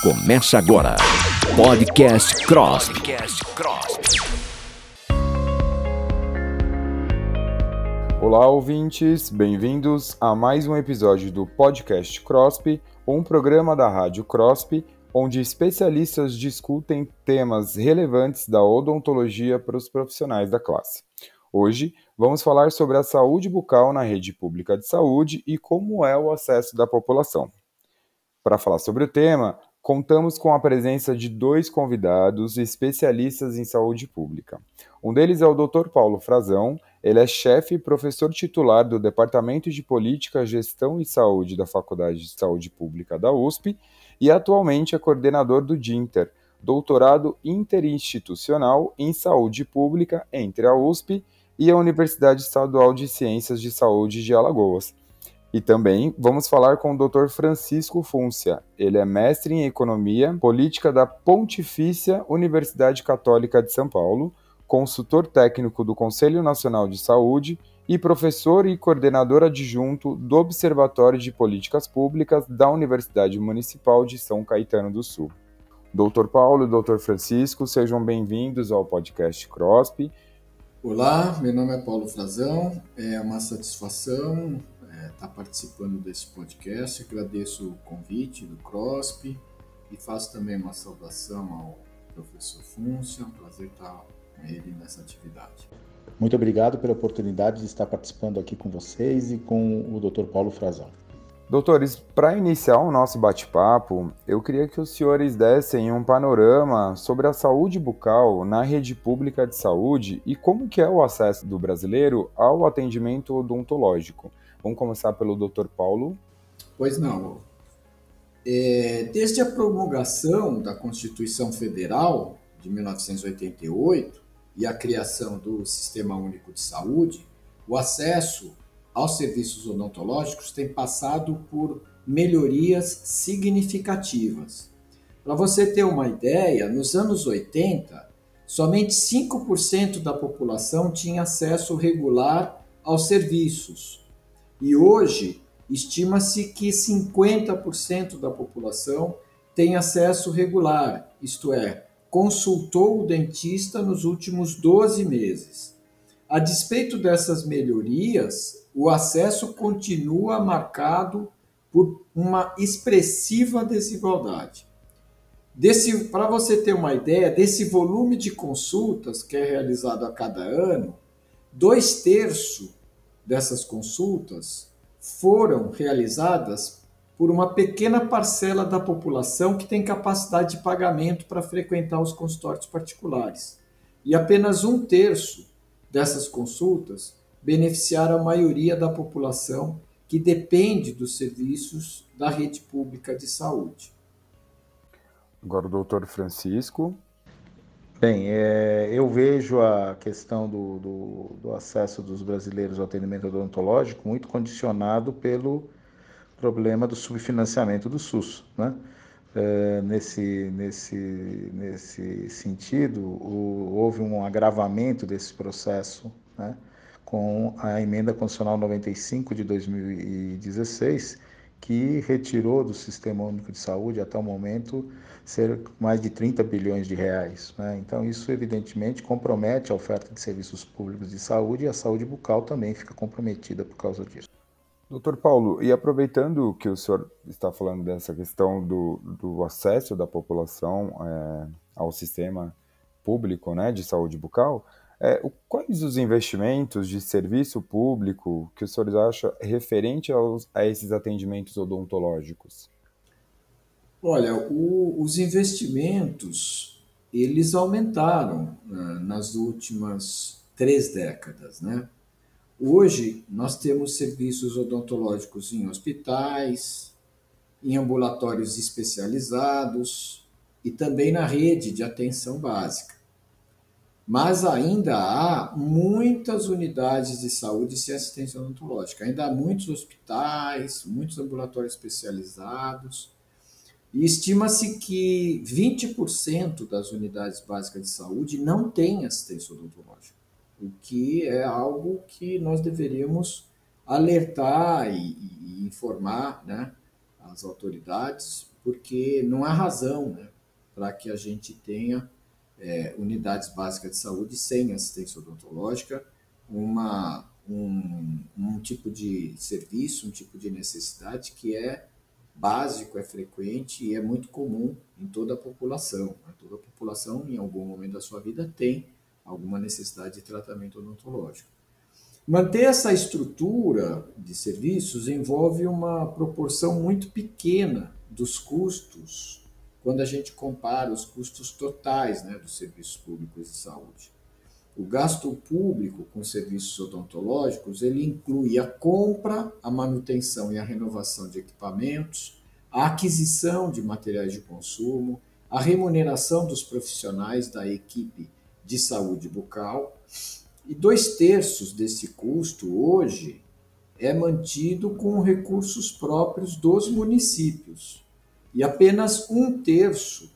Começa agora. Podcast Cross. Olá, ouvintes, bem-vindos a mais um episódio do Podcast CROSP, um programa da Rádio CROSP, onde especialistas discutem temas relevantes da odontologia para os profissionais da classe. Hoje vamos falar sobre a saúde bucal na rede pública de saúde e como é o acesso da população. Para falar sobre o tema, contamos com a presença de dois convidados especialistas em saúde pública. Um deles é o Dr. Paulo Frazão, ele é chefe e professor titular do Departamento de Política, Gestão e Saúde da Faculdade de Saúde Pública da USP e atualmente é coordenador do DINTER, doutorado interinstitucional em saúde pública entre a USP e a Universidade Estadual de Ciências de Saúde de Alagoas. E também vamos falar com o Dr. Francisco Fúncia. Ele é mestre em Economia Política da Pontifícia Universidade Católica de São Paulo, consultor técnico do Conselho Nacional de Saúde e professor e coordenador adjunto do Observatório de Políticas Públicas da Universidade Municipal de São Caetano do Sul. Dr. Paulo e Dr. Francisco, sejam bem-vindos ao podcast CROSP. Olá, meu nome é Paulo Frazão, é uma satisfação estar tá participando desse podcast. Agradeço o convite do CROSP e faço também uma saudação ao professor Fúncia. É um prazer estar com ele nessa atividade. Muito obrigado pela oportunidade de estar participando aqui com vocês e com o Dr. Paulo Frazão. Doutores, para iniciar o nosso bate-papo, eu queria que os senhores dessem um panorama sobre a saúde bucal na rede pública de saúde e como que é o acesso do brasileiro ao atendimento odontológico. Vamos começar pelo Dr. Paulo. Pois não. É, desde a promulgação da Constituição Federal de 1988 e a criação do Sistema Único de Saúde, o acesso aos serviços odontológicos tem passado por melhorias significativas. Para você ter uma ideia, nos anos 80, somente 5% da população tinha acesso regular aos serviços. E hoje, estima-se que 50% da população tem acesso regular, isto é, consultou o dentista nos últimos 12 meses. A despeito dessas melhorias, o acesso continua marcado por uma expressiva desigualdade. Para você ter uma ideia, desse volume de consultas que é realizado a cada ano, dois terços dessas consultas foram realizadas por uma pequena parcela da população que tem capacidade de pagamento para frequentar os consultórios particulares. E apenas um terço dessas consultas beneficiaram a maioria da população que depende dos serviços da rede pública de saúde. Agora o doutor Francisco. Bem, é, eu vejo a questão do, do, do, acesso dos brasileiros ao atendimento odontológico muito condicionado pelo problema do subfinanciamento do SUS. Né? É, nesse, nesse, nesse sentido, o, houve um agravamento desse processo né? com a emenda constitucional 95 de 2016, que retirou do Sistema Único de Saúde, até o momento, ser mais de 30 bilhões de reais. Né? Então, isso evidentemente compromete a oferta de serviços públicos de saúde e a saúde bucal também fica comprometida por causa disso. Doutor Paulo, e aproveitando que o senhor está falando dessa questão do, do acesso da população é, ao sistema público né, de saúde bucal, é, quais os investimentos de serviço público que os senhores acham referente aos, a esses atendimentos odontológicos? Olha, o, os investimentos eles aumentaram né, nas últimas três décadas, né? Hoje nós temos serviços odontológicos em hospitais, em ambulatórios especializados e também na rede de atenção básica mas ainda há muitas unidades de saúde sem assistência odontológica. Ainda há muitos hospitais, muitos ambulatórios especializados. E estima-se que 20% das unidades básicas de saúde não têm assistência odontológica, o que é algo que nós deveríamos alertar e, e informar né, as autoridades porque não há razão né, para que a gente tenha é, unidades básicas de saúde sem assistência odontológica, uma, um, um tipo de serviço, um tipo de necessidade que é básico, é frequente e é muito comum em toda a população. Né? Toda a população, em algum momento da sua vida, tem alguma necessidade de tratamento odontológico. Manter essa estrutura de serviços envolve uma proporção muito pequena dos custos quando a gente compara os custos totais né, dos serviços públicos de saúde. O gasto público com serviços odontológicos, ele inclui a compra, a manutenção e a renovação de equipamentos, a aquisição de materiais de consumo, a remuneração dos profissionais da equipe de saúde bucal. E dois terços desse custo hoje é mantido com recursos próprios dos municípios. E apenas um terço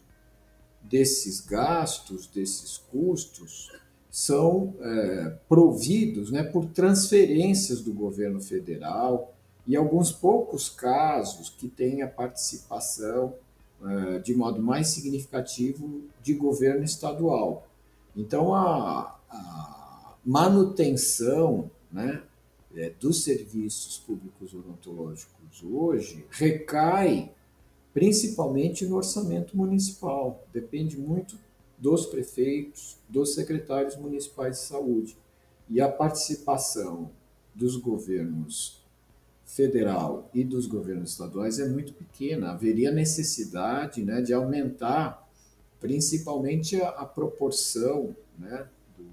desses gastos, desses custos, são é, providos né, por transferências do governo federal e alguns poucos casos que têm a participação é, de modo mais significativo de governo estadual. Então, a, a manutenção né, é, dos serviços públicos odontológicos hoje recai principalmente no orçamento municipal, depende muito dos prefeitos, dos secretários municipais de saúde. E a participação dos governos federal e dos governos estaduais é muito pequena. Haveria necessidade né, de aumentar principalmente a, a proporção né, do,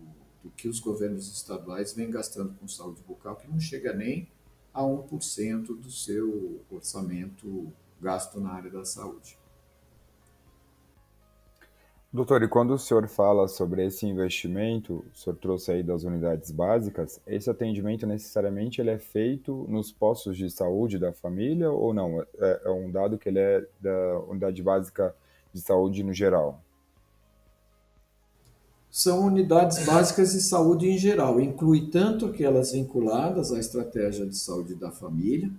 do, que os governos estaduais vêm gastando com saúde bucal, que não chega nem a 1% do seu orçamento gasto na área da saúde. Doutor, e quando o senhor fala sobre esse investimento, o senhor trouxe aí das unidades básicas, esse atendimento necessariamente ele é feito nos postos de saúde da família ou não? É, é um dado que ele é da unidade básica de saúde no geral? São unidades básicas de saúde em geral, inclui tanto aquelas vinculadas à estratégia de saúde da família,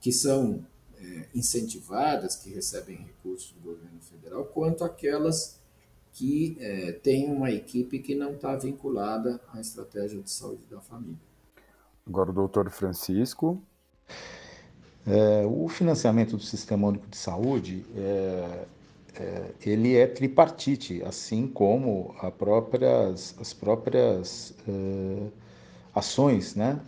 que são é, incentivadas, que recebem recursos do governo federal, quanto aquelas que é, tem uma equipe que não está vinculada à estratégia de saúde da família. Agora o doutor Francisco. É, o financiamento do Sistema Único de Saúde, é, é, ele é tripartite, assim como próprias, as próprias é, ações né,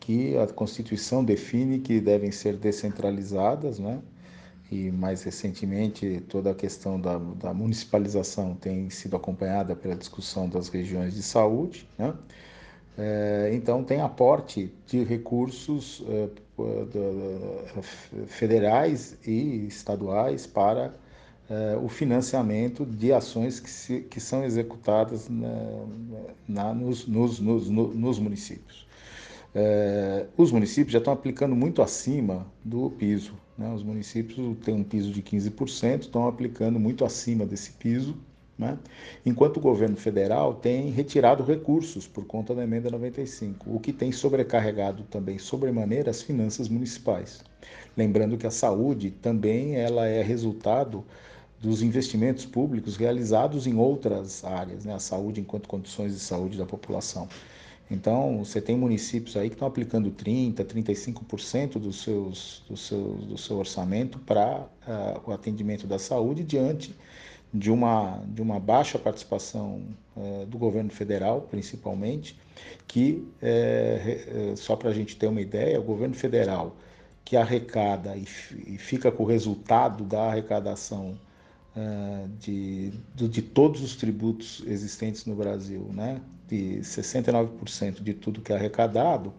que a Constituição define que devem ser descentralizadas, né, e mais recentemente toda a questão da, da, municipalização tem sido acompanhada pela discussão das regiões de saúde. Né? É, então, tem aporte de recursos é, federais e estaduais para é, o financiamento de ações que, se, que são executadas na, na, nos, nos, nos, nos municípios. É, os municípios já estão aplicando muito acima do piso. Né? Os municípios têm um piso de 15%, estão aplicando muito acima desse piso, né? enquanto o governo federal tem retirado recursos por conta da emenda 95, o que tem sobrecarregado também sobremaneira as finanças municipais. Lembrando que a saúde também ela é resultado dos investimentos públicos realizados em outras áreas, né? a saúde enquanto condições de saúde da população. Então, você tem municípios aí que estão aplicando 30%, 35% dos seus, do, seu, do seu orçamento para uh, o atendimento da saúde diante de uma, de uma baixa participação uh, do governo federal, principalmente, que, uh, só para a gente ter uma ideia, o governo federal que arrecada e, e fica com o resultado da arrecadação de, de, de, todos os tributos existentes no Brasil, né? de 69% de tudo que é arrecadado,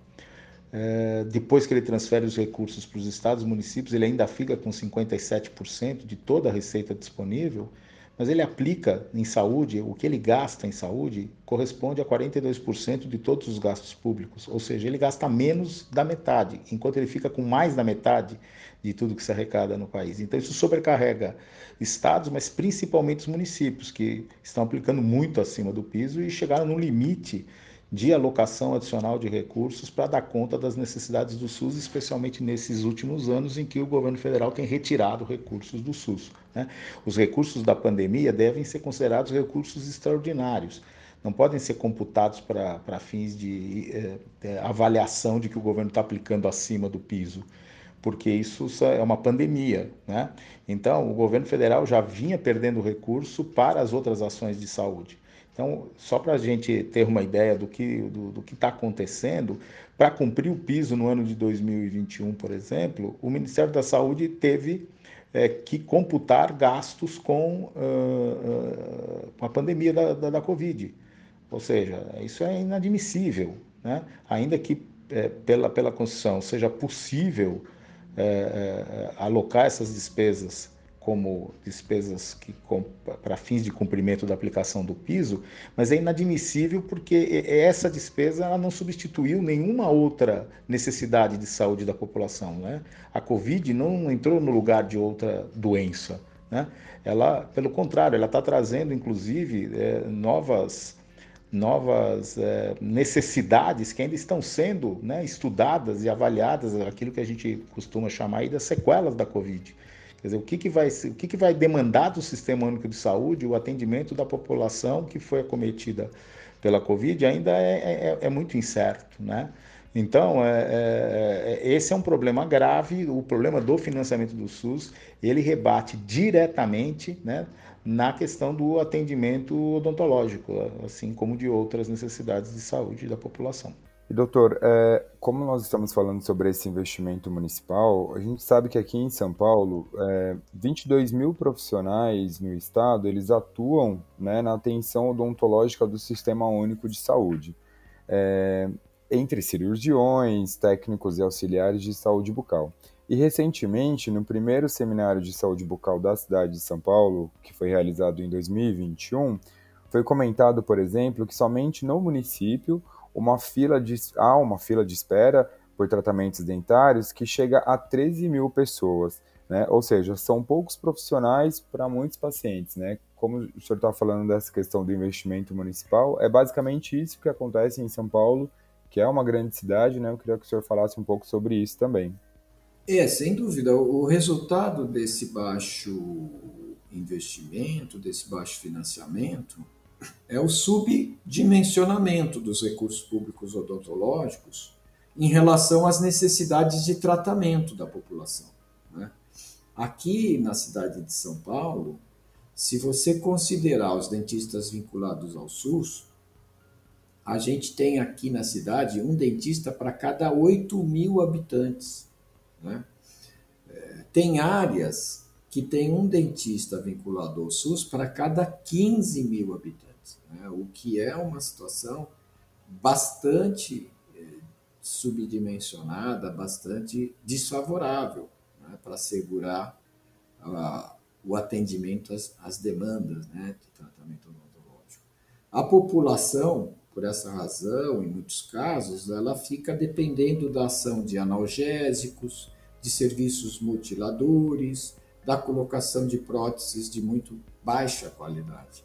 uh, depois que ele transfere os recursos para os estados e municípios, ele ainda fica com 57% de toda a receita disponível, mas ele aplica em saúde, o que ele gasta em saúde corresponde a 42% de todos os gastos públicos, ou seja, ele gasta menos da metade, enquanto ele fica com mais da metade de tudo que se arrecada no país. Então isso sobrecarrega estados, mas principalmente os municípios, que estão aplicando muito acima do piso e chegaram no limite de alocação adicional de recursos para dar conta das necessidades do SUS, especialmente nesses últimos anos em que o governo federal tem retirado recursos do SUS. Né? Os recursos da pandemia devem ser considerados recursos extraordinários não podem ser computados para fins de é, avaliação de que o governo está aplicando acima do piso, porque isso é uma pandemia. Né? Então, o governo federal já vinha perdendo recurso para as outras ações de saúde. Então, só para a gente ter uma ideia do que do, do que está acontecendo, para cumprir o piso no ano de 2021, por exemplo, o Ministério da Saúde teve é, que computar gastos com, uh, uh, com a pandemia da, da, da Covid. Ou seja, isso é inadmissível, né? ainda que é, pela, pela Constituição seja possível é, é, alocar essas despesas como despesas que para fins de cumprimento da aplicação do piso, mas é inadmissível porque essa despesa ela não substituiu nenhuma outra necessidade de saúde da população. Né? A Covid não entrou no lugar de outra doença. Né? Ela, pelo contrário, ela está trazendo, inclusive, é, novas novas é, necessidades que ainda estão sendo né, estudadas e avaliadas, aquilo que a gente costuma chamar aí das sequelas da Covid. Quer dizer, o que, que, vai, o que, que vai demandar do Sistema Único de Saúde o atendimento da população que foi acometida pela Covid ainda é, é, é muito incerto, né? Então, é, é, é, esse é um problema grave, o problema do financiamento do SUS, ele rebate diretamente né, na questão do atendimento odontológico, assim como de outras necessidades de saúde da população. E doutor, é, como nós estamos falando sobre esse investimento municipal, a gente sabe que aqui em São Paulo, é, 22 mil profissionais no estado, eles atuam né, na atenção odontológica do Sistema Único de Saúde, é, entre cirurgiões, técnicos e auxiliares de saúde bucal. E recentemente, no primeiro seminário de saúde bucal da cidade de São Paulo, que foi realizado em 2021, foi comentado, por exemplo, que somente no município uma fila de, há uma fila de espera por tratamentos dentários que chega a 13 mil pessoas. Né? Ou seja, são poucos profissionais para muitos pacientes. Né? Como o senhor está falando dessa questão do investimento municipal, é basicamente isso que acontece em São Paulo, que é uma grande cidade. Né? Eu queria que o senhor falasse um pouco sobre isso também. É, sem dúvida. O resultado desse baixo investimento, desse baixo financiamento, é o subdimensionamento dos recursos públicos odontológicos em relação às necessidades de tratamento da população. Né? Aqui na cidade de São Paulo, se você considerar os dentistas vinculados ao SUS, a gente tem aqui na cidade um dentista para cada 8 mil habitantes. Né? É, tem áreas que tem um dentista vinculado ao SUS para cada 15 mil habitantes, né? o que é uma situação bastante é, subdimensionada, bastante desfavorável né? para assegurar o atendimento às, às demandas né? de tratamento odontológico. A população por essa razão, em muitos casos, ela fica dependendo da ação de analgésicos, de serviços mutiladores, da colocação de próteses de muito baixa qualidade.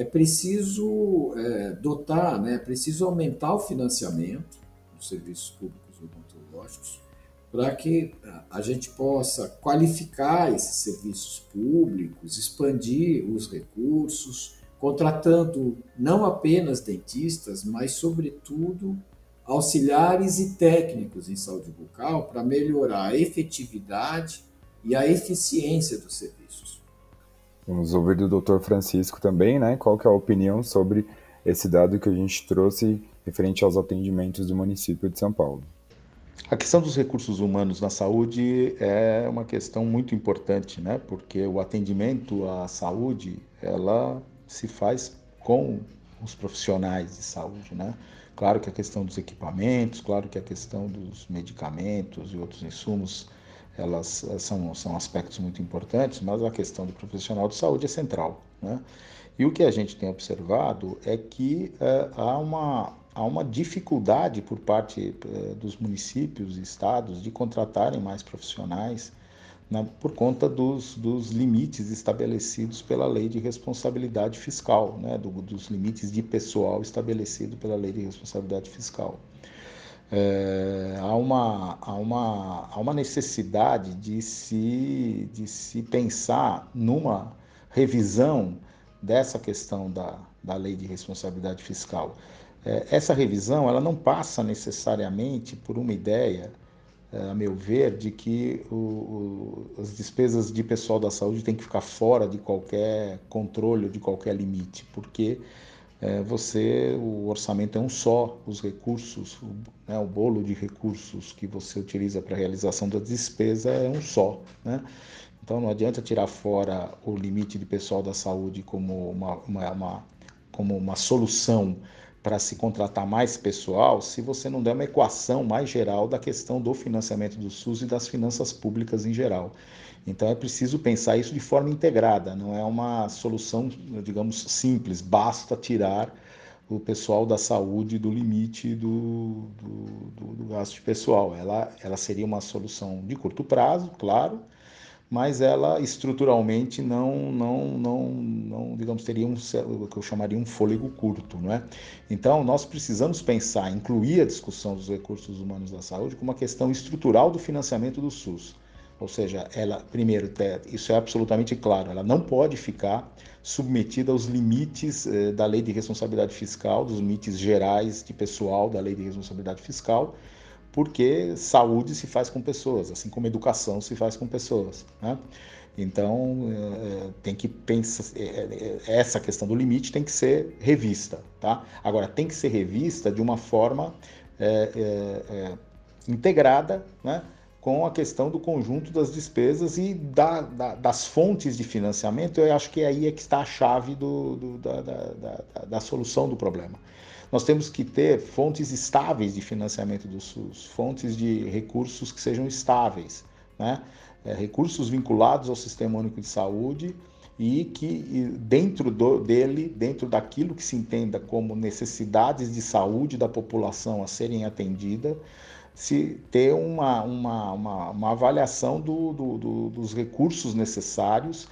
É preciso é, dotar, né, é preciso aumentar o financiamento dos serviços públicos odontológicos para que a gente possa qualificar esses serviços públicos, expandir os recursos, contratando não apenas dentistas, mas, sobretudo, auxiliares e técnicos em saúde bucal para melhorar a efetividade e a eficiência dos serviços. Vamos ouvir do Dr. Francisco também, né? Qual que é a opinião sobre esse dado que a gente trouxe referente aos atendimentos do município de São Paulo? A questão dos recursos humanos na saúde é uma questão muito importante, né? Porque o atendimento à saúde, ela se faz com os profissionais de saúde, né? Claro que a questão dos equipamentos, claro que a questão dos medicamentos e outros insumos, elas são, são aspectos muito importantes, mas a questão do profissional de saúde é central, né? E o que a gente tem observado é que é, há, uma, há uma dificuldade por parte é, dos municípios e estados de contratarem mais profissionais na, por conta dos, dos, limites estabelecidos pela lei de responsabilidade fiscal, né, do, dos limites de pessoal estabelecido pela lei de responsabilidade fiscal. É, há, uma, há, uma, há uma necessidade de se, de se pensar numa revisão dessa questão da, da lei de responsabilidade fiscal. É, essa revisão ela não passa necessariamente por uma ideia a meu ver, de que o, o, as despesas de pessoal da saúde têm que ficar fora de qualquer controle, de qualquer limite, porque é, você, o orçamento é um só, os recursos, o, né, o bolo de recursos que você utiliza para a realização da despesa é um só. Né? Então não adianta tirar fora o limite de pessoal da saúde como uma, uma, uma como uma solução para se contratar mais pessoal se você não der uma equação mais geral da questão do financiamento do SUS e das finanças públicas em geral. Então é preciso pensar isso de forma integrada, não é uma solução, digamos, simples, basta tirar o pessoal da saúde do limite do, do, do, do gasto de pessoal. Ela, ela seria uma solução de curto prazo, claro, mas ela estruturalmente não, não, não, não digamos, teria um, o que eu chamaria um fôlego curto, não é? Então, nós precisamos pensar, incluir a discussão dos recursos humanos da saúde como uma questão estrutural do financiamento do SUS. Ou seja, ela, primeiro, isso é absolutamente claro, ela não pode ficar submetida aos limites eh, da lei de responsabilidade fiscal, dos limites gerais de pessoal da lei de responsabilidade fiscal, porque saúde se faz com pessoas, assim como educação se faz com pessoas. Né? Então, é, tem que pensar, é, essa questão do limite tem que ser revista. Tá? Agora, tem que ser revista de uma forma é, integrada né, com a questão do conjunto das despesas e da, da, das fontes de financiamento. Eu acho que aí é que está a chave do, do, da, da, da solução do problema. Nós temos que ter fontes estáveis de financiamento do SUS, fontes de recursos que sejam estáveis, né? É, recursos vinculados ao Sistema Único de Saúde e que dentro do, dele, dentro daquilo que se entenda como necessidades de saúde da população a serem atendidas, se ter uma, uma, uma, uma avaliação do, do, do, dos recursos necessários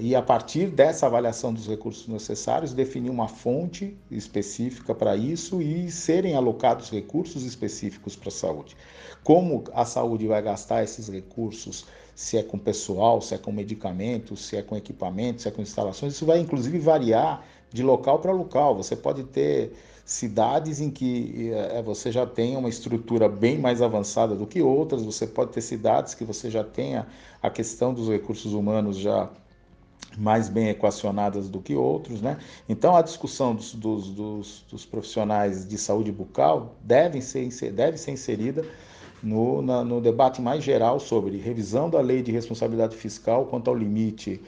e a partir dessa avaliação dos recursos necessários, definir uma fonte específica para isso e serem alocados recursos específicos para a saúde. Como a saúde vai gastar esses recursos, se é com pessoal, se é com medicamentos, se é com equipamentos, se é com instalações, isso vai inclusive variar de local para local. Você pode ter cidades em que é, você já tem uma estrutura bem mais avançada do que outras, você pode ter cidades que você já tenha a questão dos recursos humanos já mais bem equacionadas do que outros, né? Então a discussão dos, dos, dos, dos profissionais de saúde bucal deve ser, deve ser inserida no, na, no debate mais geral sobre revisão da lei de responsabilidade fiscal quanto ao limite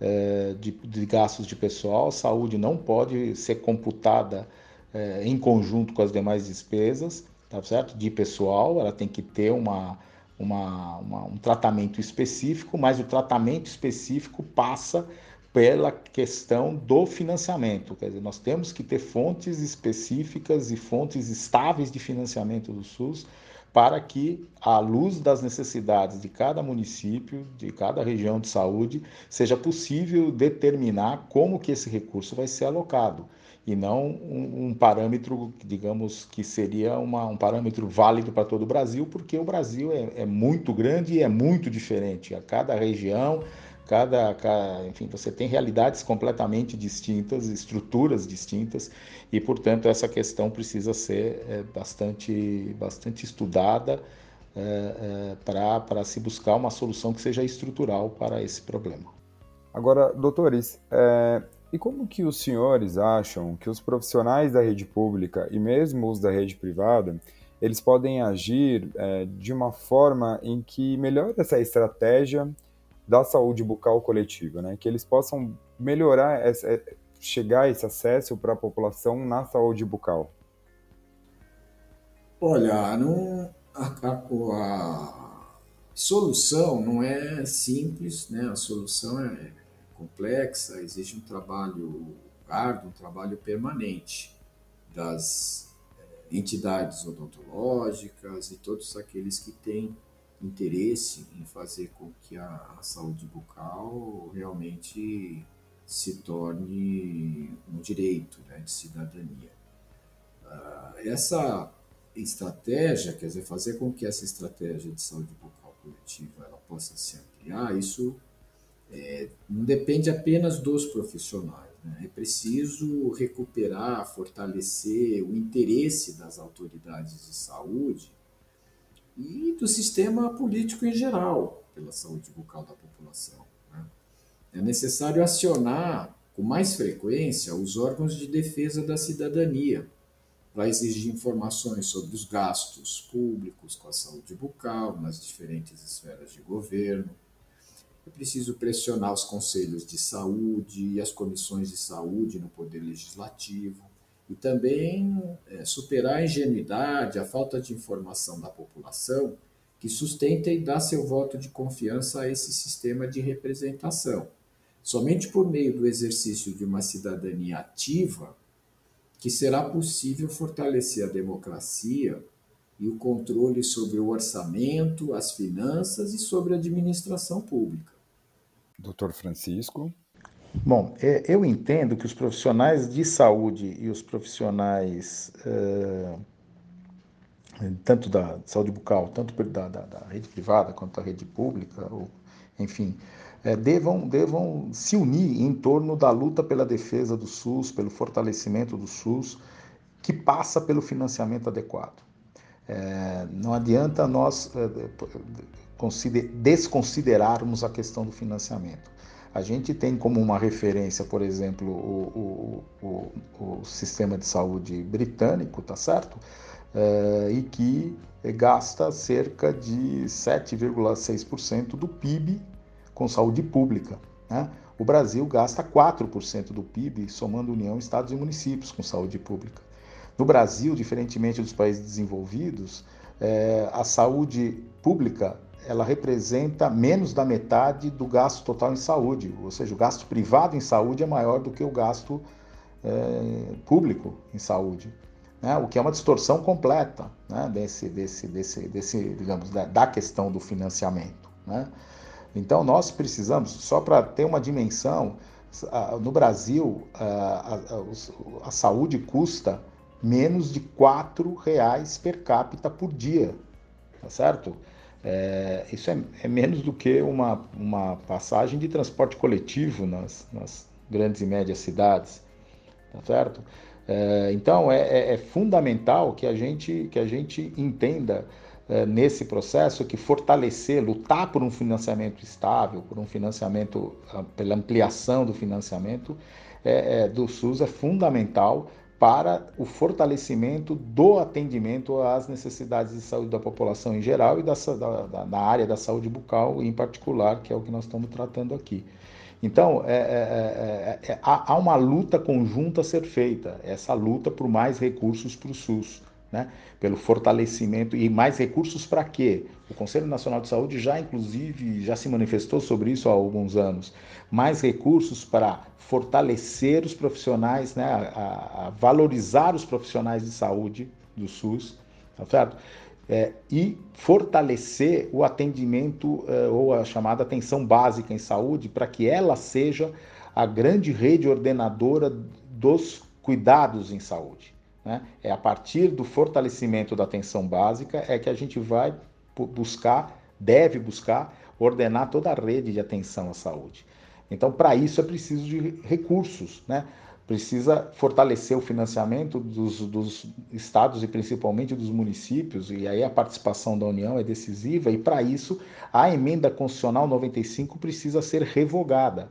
é, de, de gastos de pessoal. Saúde não pode ser computada é, em conjunto com as demais despesas, tá certo? De pessoal, ela tem que ter uma, uma, uma, um tratamento específico, mas o tratamento específico passa pela questão do financiamento. Quer dizer, nós temos que ter fontes específicas e fontes estáveis de financiamento do SUS para que, à luz das necessidades de cada município, de cada região de saúde, seja possível determinar como que esse recurso vai ser alocado e não um, um parâmetro, digamos, que seria uma, um parâmetro válido para todo o Brasil, porque o Brasil é, é, muito grande e é muito diferente. A cada região, cada, cada, enfim, você tem realidades completamente distintas, estruturas distintas, e, portanto, essa questão precisa ser é, bastante, bastante estudada é, é, para se buscar uma solução que seja estrutural para esse problema. Agora, doutores, é, e como que os senhores acham que os profissionais da rede pública e mesmo os da rede privada, eles podem agir é, de uma forma em que melhore essa estratégia da saúde bucal coletiva, né? Que eles possam melhorar, essa, é, chegar esse acesso para a população na saúde bucal. Olha, não, a, a, a solução não é simples, né? A solução é complexa, exige um trabalho árduo, um trabalho permanente das eh, entidades odontológicas e todos aqueles que têm interesse em fazer com que a, saúde bucal realmente se torne um direito né, de cidadania. Uh, essa estratégia, quer dizer, fazer com que essa estratégia de saúde bucal coletiva ela possa se ampliar, isso é, não depende apenas dos profissionais. Né? É preciso recuperar, fortalecer o interesse das autoridades de saúde e do sistema político em geral pela saúde bucal da população. Né? É necessário acionar com mais frequência os órgãos de defesa da cidadania para exigir informações sobre os gastos públicos com a saúde bucal nas diferentes esferas de governo. É preciso pressionar os conselhos de saúde e as comissões de saúde no Poder Legislativo e também é, superar a ingenuidade, a falta de informação da população que sustenta e dá seu voto de confiança a esse sistema de representação. Somente por meio do exercício de uma cidadania ativa que será possível fortalecer a democracia e o controle sobre o orçamento, as finanças e sobre a administração pública. Doutor Francisco. Bom, é, eu entendo que os profissionais de saúde e os profissionais, uh, tanto da saúde bucal, tanto da, da, da, rede privada quanto da rede pública, ou, enfim, é, devam, devam se unir em torno da luta pela defesa do SUS, pelo fortalecimento do SUS, que passa pelo financiamento adequado. É, não adianta nós é, desconsiderarmos a questão do financiamento. A gente tem como uma referência, por exemplo, o, o, o, o sistema de saúde britânico, tá certo? É, e que gasta cerca de 7,6% do PIB com saúde pública. Né? O Brasil gasta 4% do PIB, somando União, Estados e municípios, com saúde pública. No Brasil, diferentemente dos países desenvolvidos, é, a saúde pública ela representa menos da metade do gasto total em saúde, ou seja, o gasto privado em saúde é maior do que o gasto é, público em saúde, né? o que é uma distorção completa né? desse, desse, desse, desse, digamos, da, da questão do financiamento. Né? Então, nós precisamos, só para ter uma dimensão, no Brasil, a, a, a saúde custa menos de R$ reais per capita por dia, tá certo? É, isso é, é, menos do que uma, uma passagem de transporte coletivo nas, nas grandes e médias cidades, tá certo? É, então, é, é, é fundamental que a gente, que a gente entenda é, nesse processo que fortalecer, lutar por um financiamento estável, por um financiamento, ah, pela ampliação do financiamento do SUS é fundamental para o fortalecimento do atendimento às necessidades de saúde da população em geral e da, da, da área da saúde bucal em particular, que é o que nós estamos tratando aqui. Então, é, é, é, há uma luta conjunta a ser feita, essa luta por mais recursos para o SUS né? pelo fortalecimento e mais recursos para quê? O Conselho Nacional de Saúde já, inclusive, já se manifestou sobre isso há alguns anos. Mais recursos para fortalecer os profissionais, né? a, a valorizar os profissionais de saúde do SUS, tá certo? É, e fortalecer o atendimento é, ou a chamada atenção básica em saúde para que ela seja a grande rede ordenadora dos cuidados em saúde. Né? É a partir do fortalecimento da atenção básica é que a gente vai buscar, deve buscar, ordenar toda a rede de atenção à saúde. Então, para isso é preciso de recursos, né? Precisa fortalecer o financiamento dos, dos, estados e principalmente dos municípios, e aí a participação da União é decisiva, e para isso a emenda constitucional 95 precisa ser revogada.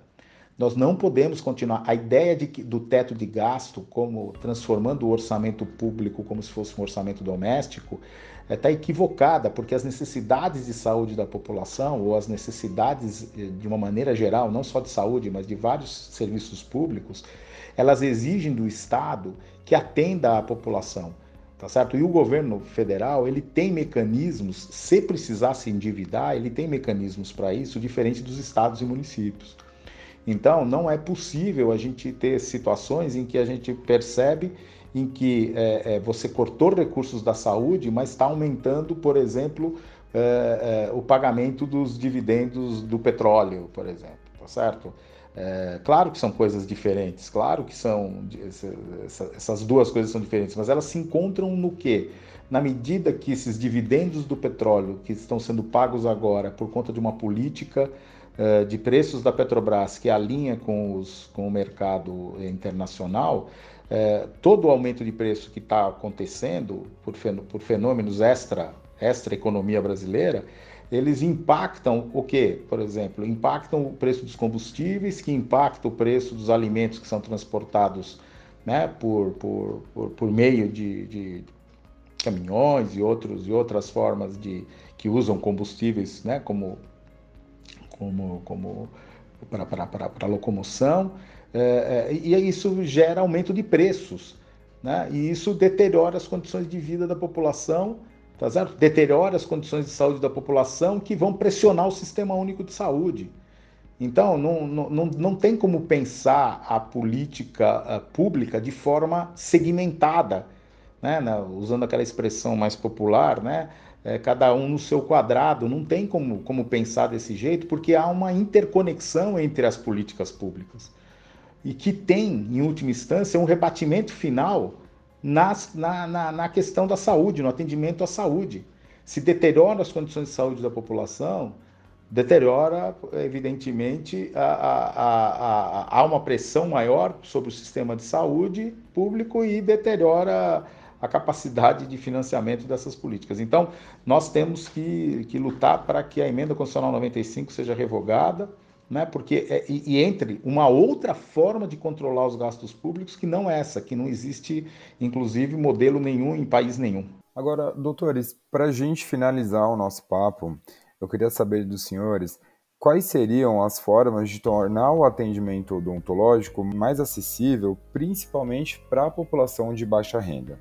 Nós não podemos continuar. A ideia de do teto de gasto, como transformando o orçamento público como se fosse um orçamento doméstico, está é, equivocada, porque as necessidades de saúde da população, ou as necessidades eh, de uma maneira geral, não só de saúde, mas de vários serviços públicos, elas exigem do Estado que atenda à população. Tá certo? E o governo federal, ele tem mecanismos, se precisar se endividar, ele tem mecanismos para isso, diferente dos estados e municípios. Então, não é possível a gente ter situações em que a gente percebe em que é, é, você cortou recursos da saúde, mas está aumentando, por exemplo, é, é, o pagamento dos dividendos do petróleo, por exemplo, tá certo? É, claro que são coisas diferentes, claro que são essas duas coisas são diferentes, mas elas se encontram no quê? Na medida que esses dividendos do petróleo que estão sendo pagos agora por conta de uma política de preços da Petrobras que alinha com, os, com o mercado internacional, é, todo o aumento de preço que está acontecendo por, por fenômenos extra, extra economia brasileira, eles impactam o quê? Por exemplo, impactam o preço dos combustíveis, que impacta o preço dos alimentos que são transportados né, por, por, por, por meio de, de, caminhões e, outros, e outras formas de, que usam combustíveis né, como, como, como para locomoção. É, é, e isso gera aumento de preços. Né? E isso deteriora as condições de vida da população tá certo? deteriora as condições de saúde da população que vão pressionar o sistema único de saúde. Então, não, não, não tem como pensar a política uh, pública de forma segmentada, né? usando aquela expressão mais popular, né? É, cada um no seu quadrado, não tem como, como pensar desse jeito, porque há uma interconexão entre as políticas públicas. E que tem, em última instância, um rebatimento final nas, na, na, na questão da saúde, no atendimento à saúde. Se deteriora as condições de saúde da população, deteriora, evidentemente, há uma pressão maior sobre o sistema de saúde público e deteriora a capacidade de financiamento dessas políticas. Então, nós temos que, que lutar para que a emenda constitucional 95 seja revogada, né? Porque é, e, e, entre uma outra forma de controlar os gastos públicos que não essa, que não existe, inclusive, modelo nenhum em país nenhum. Agora, doutores, para a gente finalizar o nosso papo, eu queria saber dos senhores quais seriam as formas de tornar o atendimento odontológico mais acessível, principalmente para a população de baixa renda.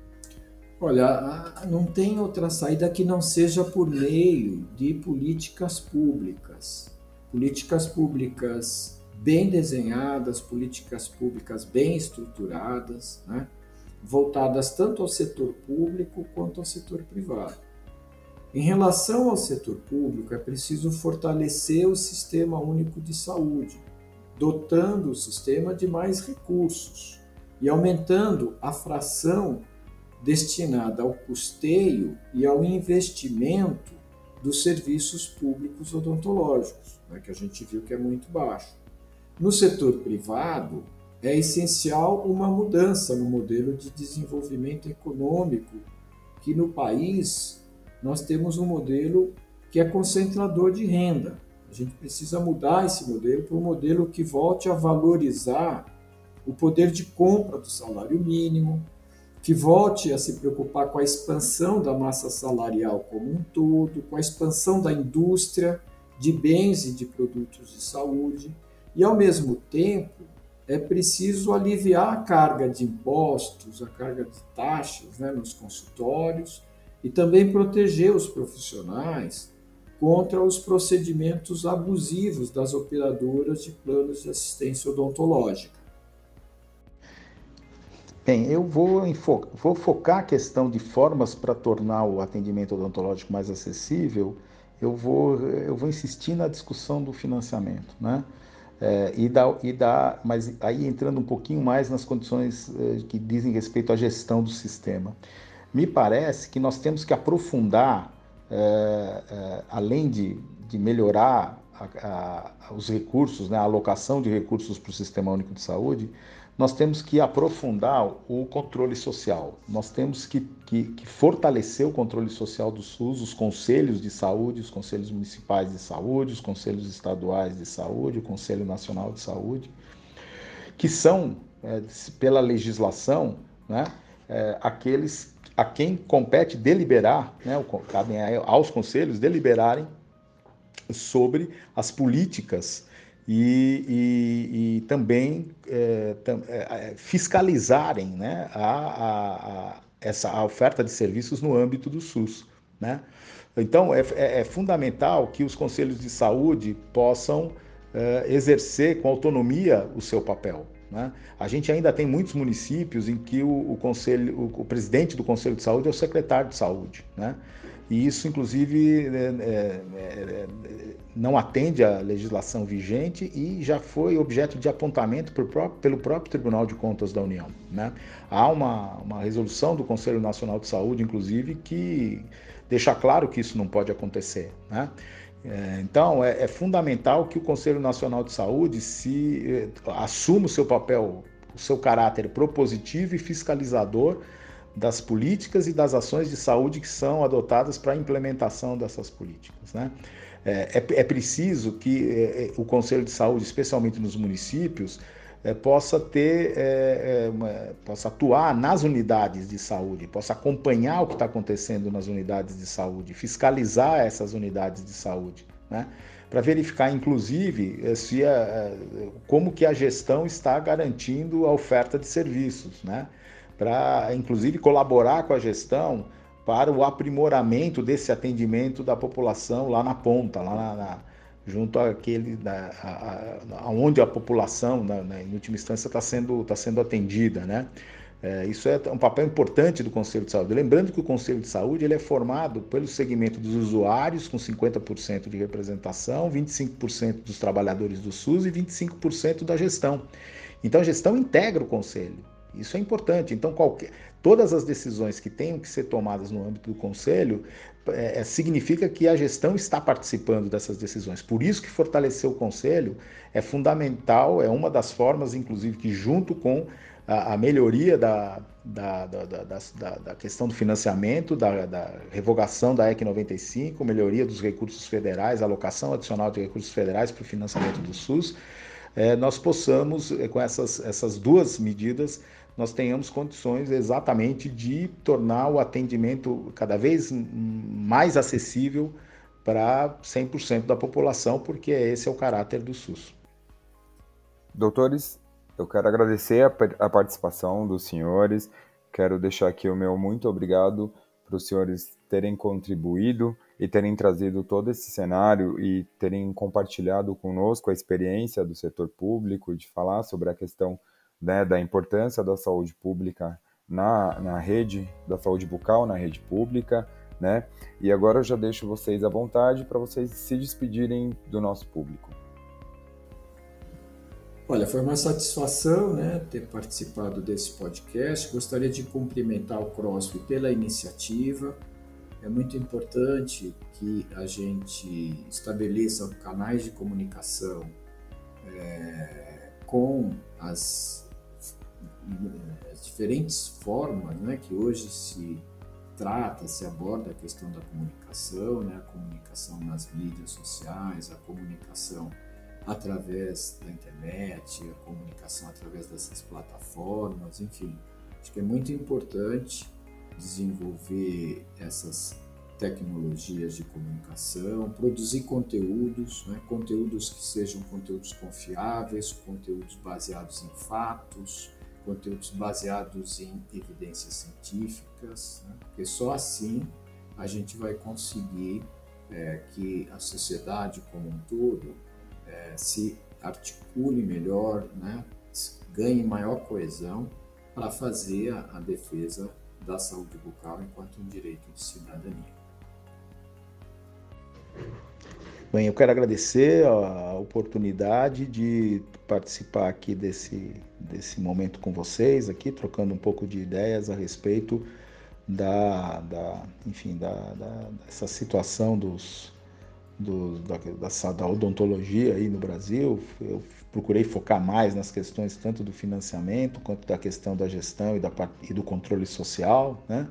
Olha, não tem outra saída que não seja por meio de políticas públicas políticas públicas bem desenhadas, políticas públicas bem estruturadas, né? voltadas tanto ao setor público quanto ao setor privado. Em relação ao setor público, é preciso fortalecer o sistema único de saúde, dotando o sistema de mais recursos e aumentando a fração destinada ao custeio e ao investimento dos serviços públicos odontológicos, né, que a gente viu que é muito baixo. No setor privado, é essencial uma mudança no modelo de desenvolvimento econômico, que no país nós temos um modelo que é concentrador de renda. A gente precisa mudar esse modelo para um modelo que volte a valorizar o poder de compra do salário mínimo, que volte a se preocupar com a expansão da massa salarial como um todo, com a expansão da indústria de bens e de produtos de saúde, e ao mesmo tempo é preciso aliviar a carga de impostos, a carga de taxas né, nos consultórios e também proteger os profissionais contra os procedimentos abusivos das operadoras de planos de assistência odontológica. Bem, eu vou, vou focar a questão de formas para tornar o atendimento odontológico mais acessível. Eu vou, eu vou insistir na discussão do financiamento, né? É, e, da, e da, mas aí entrando um pouquinho mais nas condições é, que dizem respeito à gestão do sistema. Me parece que nós temos que aprofundar, é, é além de, de melhorar a, a, os recursos, né, a alocação de recursos para o Sistema Único de Saúde, nós temos que aprofundar o controle social, nós temos que, que, que, fortalecer o controle social do SUS, os conselhos de saúde, os conselhos municipais de saúde, os conselhos estaduais de saúde, o Conselho Nacional de Saúde, que são, é, pela legislação, né, é, aqueles a quem compete deliberar, né, cabem aos conselhos deliberarem sobre as políticas e, e, e também é, é, é, fiscalizarem né, a, a, a, essa a oferta de serviços no âmbito do SUS. Né? Então, é, é, é fundamental que os conselhos de saúde possam é, exercer com autonomia o seu papel. Né? A gente ainda tem muitos municípios em que o, o conselho, o, o, presidente do Conselho de Saúde é o secretário de Saúde. Né? E isso, inclusive, é, é, é, não atende à legislação vigente e já foi objeto de apontamento pelo próprio Tribunal de Contas da União. Né? Há uma, uma resolução do Conselho Nacional de Saúde, inclusive, que deixa claro que isso não pode acontecer. Né? É, então, é, é, fundamental que o Conselho Nacional de Saúde se é, assuma o seu papel, o seu caráter propositivo e fiscalizador das políticas e das ações de saúde que são adotadas para a implementação dessas políticas. Né? É, é, é preciso que é, é, o Conselho de Saúde, especialmente nos municípios, é, possa ter, é, uma, possa atuar nas unidades de saúde, possa acompanhar o que está acontecendo nas unidades de saúde, fiscalizar essas unidades de saúde, né? para verificar, inclusive, se a, como que a gestão está garantindo a oferta de serviços, né? Para inclusive colaborar com a gestão para o aprimoramento desse atendimento da população lá na ponta, lá na, na, junto àquele da, a, a, onde a população, na, na, em última instância, está sendo, tá sendo atendida, né? É, isso é um papel importante do Conselho de Saúde. Lembrando que o Conselho de Saúde ele é formado pelo segmento dos usuários, com 50% de representação, 25% dos trabalhadores do SUS e 25% da gestão. Então a gestão integra o Conselho. Isso é importante. Então, qualquer, todas as decisões que tenham que ser tomadas no âmbito do Conselho é, é, significa que a gestão está participando dessas decisões. Por isso que fortalecer o Conselho é fundamental, é uma das formas, inclusive, que junto com a, a melhoria da, da, da, da, questão do financiamento, da, da revogação da EC 95, melhoria dos recursos federais, alocação adicional de recursos federais para o financiamento do SUS, é, nós possamos, é, com essas, essas duas medidas, nós tenhamos condições exatamente de tornar o atendimento cada vez mais acessível para 100% da população, porque esse é o caráter do SUS. Doutores, eu quero agradecer a, a participação dos senhores, quero deixar aqui o meu muito obrigado para os senhores terem contribuído e terem trazido todo esse cenário e terem compartilhado conosco a experiência do setor público, de falar sobre a questão né, da importância da saúde pública na, na rede da saúde bucal, na rede pública, né? E agora eu já deixo vocês à vontade para vocês se despedirem do nosso público. Olha, foi uma satisfação né, ter participado desse podcast. Gostaria de cumprimentar o CROSP pela iniciativa. É muito importante que a gente estabeleça canais de comunicação é, com as as diferentes formas né, que hoje se trata, se aborda a questão da comunicação, né, a comunicação nas mídias sociais, a comunicação através da internet, a comunicação através dessas plataformas, enfim. Acho que é muito importante desenvolver essas tecnologias de comunicação, produzir conteúdos, né, conteúdos que sejam conteúdos confiáveis, conteúdos baseados em fatos, conteúdos baseados em evidências científicas, né? porque só assim a gente vai conseguir é, que a sociedade como um todo é, se articule melhor, né? ganhe maior coesão para fazer a, a defesa da saúde bucal enquanto um direito de cidadania. Bem, eu quero agradecer a oportunidade de participar aqui desse, desse momento com vocês, aqui trocando um pouco de ideias a respeito da, da enfim, da, da dessa situação dos, do, da, da, da, odontologia aí no Brasil. Eu procurei focar mais nas questões tanto do financiamento quanto da questão da gestão e, da, e do controle social, né?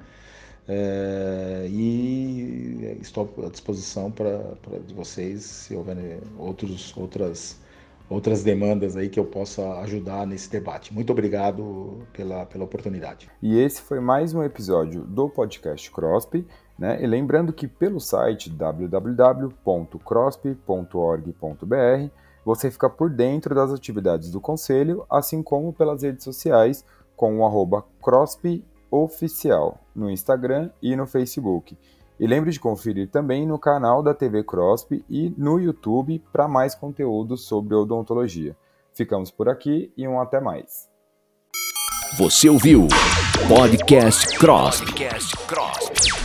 É, e estou à disposição para vocês se houver outros, outras, outras demandas aí que eu possa ajudar nesse debate. Muito obrigado pela, pela oportunidade. E esse foi mais um episódio do podcast CROSP. Né? E lembrando que pelo site www.crosp.org.br você fica por dentro das atividades do Conselho, assim como pelas redes sociais com o arroba CROSP Oficial no Instagram e no Facebook. E lembre de conferir também no canal da TV CROSP e no YouTube para mais conteúdo sobre odontologia. Ficamos por aqui e um até mais. Você ouviu Podcast CROSP. Podcast CROSP.